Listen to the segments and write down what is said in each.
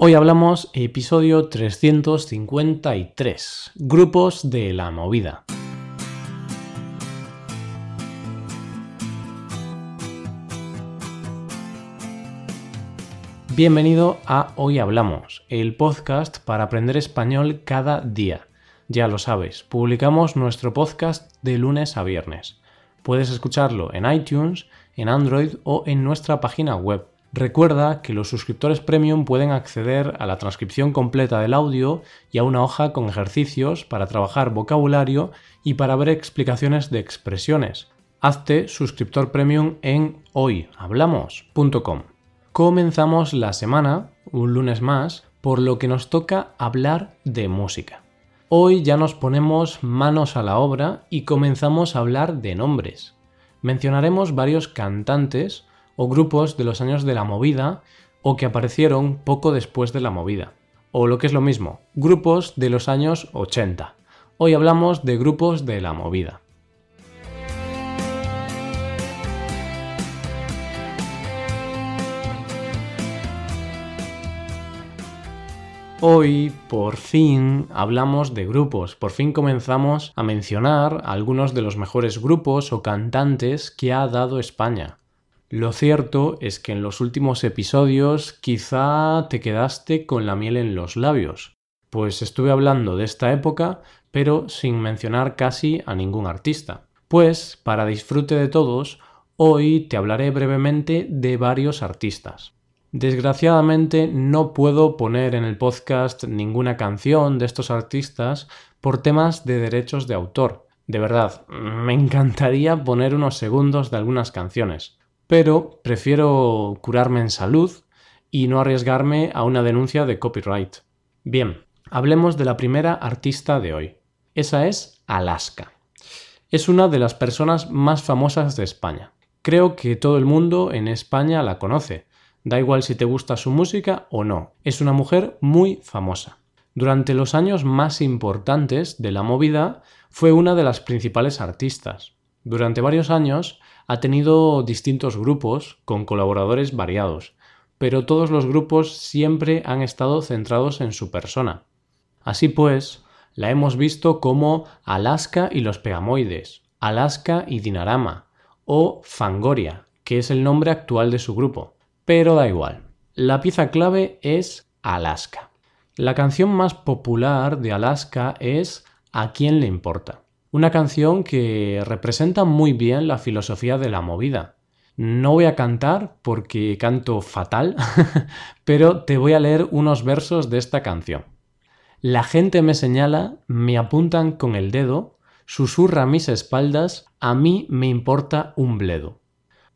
Hoy hablamos episodio 353, grupos de la movida. Bienvenido a Hoy Hablamos, el podcast para aprender español cada día. Ya lo sabes, publicamos nuestro podcast de lunes a viernes. Puedes escucharlo en iTunes, en Android o en nuestra página web Recuerda que los suscriptores premium pueden acceder a la transcripción completa del audio y a una hoja con ejercicios para trabajar vocabulario y para ver explicaciones de expresiones. Hazte suscriptor premium en hoyhablamos.com. Comenzamos la semana, un lunes más, por lo que nos toca hablar de música. Hoy ya nos ponemos manos a la obra y comenzamos a hablar de nombres. Mencionaremos varios cantantes o grupos de los años de la movida o que aparecieron poco después de la movida. O lo que es lo mismo, grupos de los años 80. Hoy hablamos de grupos de la movida. Hoy, por fin, hablamos de grupos, por fin comenzamos a mencionar algunos de los mejores grupos o cantantes que ha dado España. Lo cierto es que en los últimos episodios quizá te quedaste con la miel en los labios, pues estuve hablando de esta época, pero sin mencionar casi a ningún artista. Pues, para disfrute de todos, hoy te hablaré brevemente de varios artistas. Desgraciadamente no puedo poner en el podcast ninguna canción de estos artistas por temas de derechos de autor. De verdad, me encantaría poner unos segundos de algunas canciones, pero prefiero curarme en salud y no arriesgarme a una denuncia de copyright. Bien, hablemos de la primera artista de hoy. Esa es Alaska. Es una de las personas más famosas de España. Creo que todo el mundo en España la conoce. Da igual si te gusta su música o no. Es una mujer muy famosa. Durante los años más importantes de la movida fue una de las principales artistas. Durante varios años ha tenido distintos grupos con colaboradores variados, pero todos los grupos siempre han estado centrados en su persona. Así pues, la hemos visto como Alaska y los Pegamoides, Alaska y Dinarama, o Fangoria, que es el nombre actual de su grupo. Pero da igual. La pieza clave es Alaska. La canción más popular de Alaska es ¿A quién le importa? Una canción que representa muy bien la filosofía de la movida. No voy a cantar porque canto fatal, pero te voy a leer unos versos de esta canción. La gente me señala, me apuntan con el dedo, susurra mis espaldas, a mí me importa un bledo.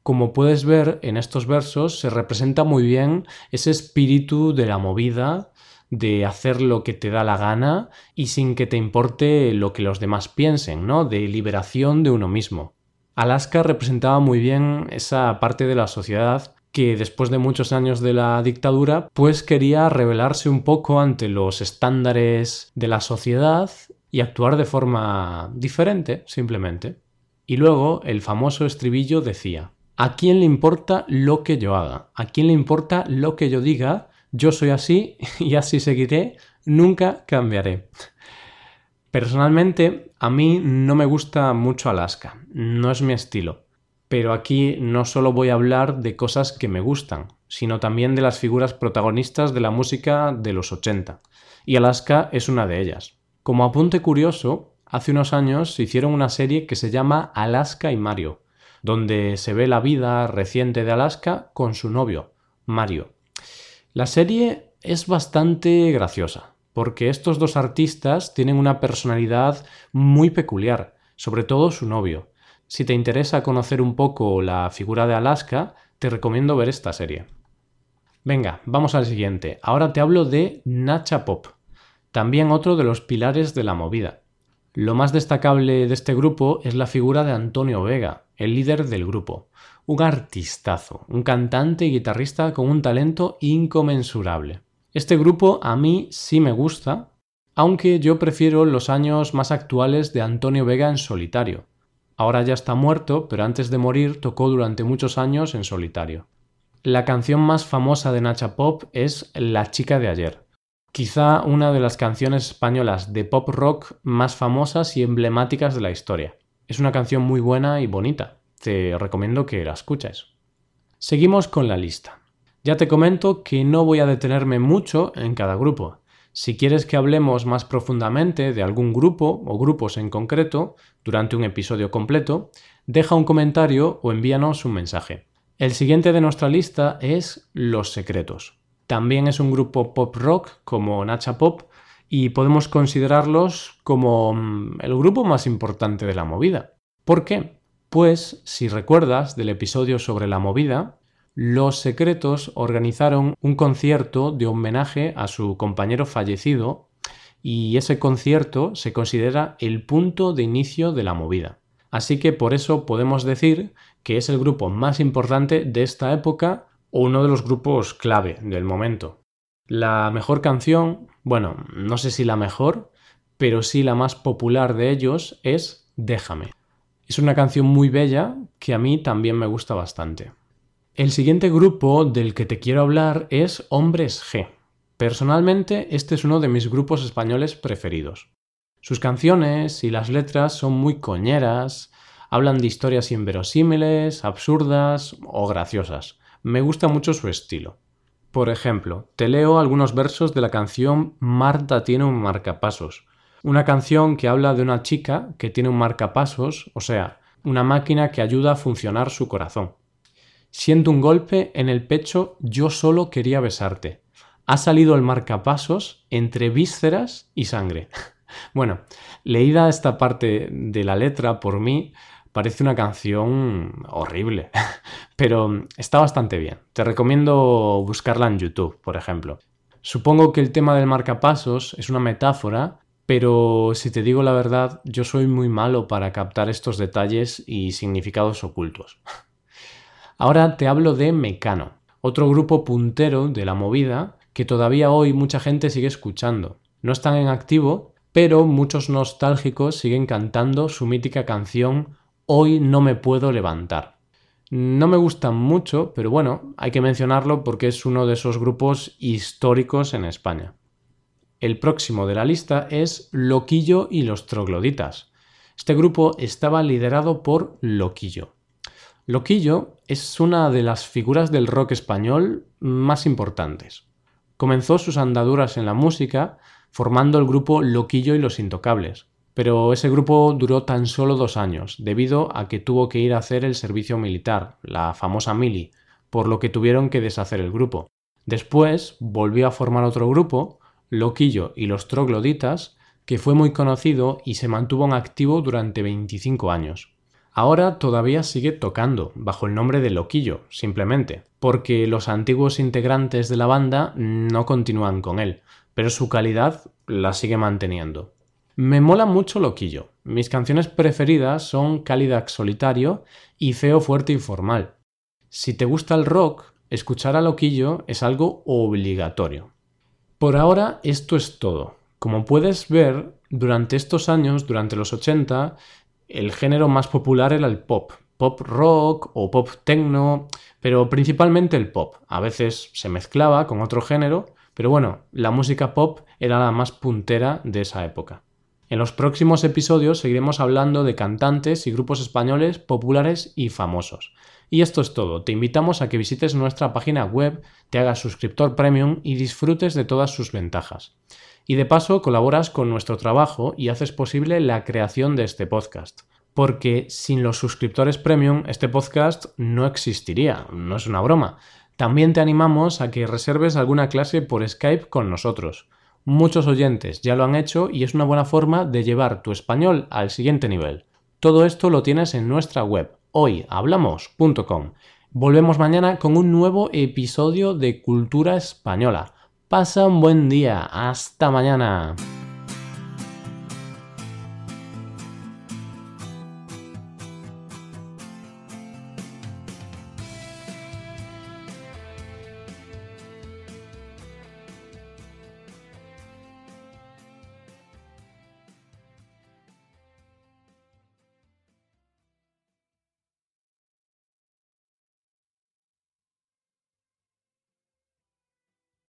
Como puedes ver en estos versos se representa muy bien ese espíritu de la movida de hacer lo que te da la gana y sin que te importe lo que los demás piensen, ¿no? De liberación de uno mismo. Alaska representaba muy bien esa parte de la sociedad que después de muchos años de la dictadura, pues quería rebelarse un poco ante los estándares de la sociedad y actuar de forma diferente, simplemente. Y luego el famoso estribillo decía, ¿a quién le importa lo que yo haga? ¿A quién le importa lo que yo diga? Yo soy así y así seguiré, nunca cambiaré. Personalmente, a mí no me gusta mucho Alaska, no es mi estilo. Pero aquí no solo voy a hablar de cosas que me gustan, sino también de las figuras protagonistas de la música de los 80. Y Alaska es una de ellas. Como apunte curioso, hace unos años se hicieron una serie que se llama Alaska y Mario, donde se ve la vida reciente de Alaska con su novio, Mario. La serie es bastante graciosa, porque estos dos artistas tienen una personalidad muy peculiar, sobre todo su novio. Si te interesa conocer un poco la figura de Alaska, te recomiendo ver esta serie. Venga, vamos al siguiente. Ahora te hablo de Nacha Pop, también otro de los pilares de la movida. Lo más destacable de este grupo es la figura de Antonio Vega, el líder del grupo. Un artistazo, un cantante y guitarrista con un talento inconmensurable. Este grupo a mí sí me gusta, aunque yo prefiero los años más actuales de Antonio Vega en solitario. Ahora ya está muerto, pero antes de morir tocó durante muchos años en solitario. la canción más famosa de Nacha Pop es La chica de ayer. Quizá una de las canciones españolas de pop rock más famosas y emblemáticas de la historia. Es una canción muy buena y bonita. Te recomiendo que la escuches. Seguimos con la lista. Ya te comento que no voy a detenerme mucho en cada grupo. Si quieres que hablemos más profundamente de algún grupo o grupos en concreto durante un episodio completo, deja un comentario o envíanos un mensaje. El siguiente de nuestra lista es Los Secretos. También es un grupo pop rock como Nacha Pop y podemos considerarlos como mm, el grupo más importante de la movida. ¿Por qué? Pues, si recuerdas del episodio sobre la movida, los Secretos organizaron un concierto de homenaje a su compañero fallecido y ese concierto se considera el punto de inicio de la movida. Así que por eso podemos decir que es el grupo más importante de esta época uno de los grupos clave del momento. La mejor canción, bueno, no sé si la mejor, pero sí la más popular de ellos es Déjame. Es una canción muy bella que a mí también me gusta bastante. El siguiente grupo del que te quiero hablar es Hombres G. Personalmente, este es uno de mis grupos españoles preferidos. Sus canciones y las letras son muy coñeras, hablan de historias inverosímiles, absurdas o graciosas. Me gusta mucho su estilo. Por ejemplo, te leo algunos versos de la canción Marta tiene un marcapasos, una canción que habla de una chica que tiene un marcapasos, o sea, una máquina que ayuda a funcionar su corazón. Siento un golpe en el pecho, yo solo quería besarte. Ha salido el marcapasos entre vísceras y sangre. Bueno, leída esta parte de la letra por mí, parece una canción horrible, pero está bastante bien. Te recomiendo buscarla en YouTube, por ejemplo. Supongo que el tema del marcapasos es una metáfora, pero si te digo la verdad, yo soy muy malo para captar estos detalles y significados ocultos. Ahora te hablo de Mecano, otro grupo puntero de la movida que todavía hoy mucha gente sigue escuchando. No están en activo, pero muchos nostálgicos siguen cantando su mítica canción Hoy no me puedo levantar. No me gustan mucho, pero bueno, hay que mencionarlo porque es uno de esos grupos históricos en España. El próximo de la lista es Loquillo y los Trogloditas. Este grupo estaba liderado por Loquillo. Loquillo es una de las figuras del rock español más importantes. Comenzó sus andaduras en la música formando el grupo Loquillo y los Intocables. Pero ese grupo duró tan solo dos años, debido a que tuvo que ir a hacer el servicio militar, la famosa mili, por lo que tuvieron que deshacer el grupo. Después volvió a formar otro grupo, Loquillo y los Trogloditas, que fue muy conocido y se mantuvo en activo durante 25 años. Ahora todavía sigue tocando, bajo el nombre de Loquillo, simplemente, porque los antiguos integrantes de la banda no continúan con él, pero su calidad la sigue manteniendo. Me mola mucho Loquillo. Mis canciones preferidas son Cálidax Solitario y Feo Fuerte y Formal. Si te gusta el rock, escuchar a Loquillo es algo obligatorio. Por ahora esto es todo. Como puedes ver, durante estos años, durante los 80, el género más popular era el pop. Pop rock o pop techno, pero principalmente el pop. A veces se mezclaba con otro género, pero bueno, la música pop era la más puntera de esa época. En los próximos episodios seguiremos hablando de cantantes y grupos españoles populares y famosos. Y esto es todo. Te invitamos a que visites nuestra página web, te hagas suscriptor premium y disfrutes de todas sus ventajas. Y de paso colaboras con nuestro trabajo y haces posible la creación de este podcast. Porque sin los suscriptores premium este podcast no existiría, no es una broma. También te animamos a que reserves alguna clase por Skype con nosotros. Muchos oyentes ya lo han hecho y es una buena forma de llevar tu español al siguiente nivel. Todo esto lo tienes en nuestra web hoyhablamos.com. Volvemos mañana con un nuevo episodio de Cultura Española. Pasa un buen día. Hasta mañana.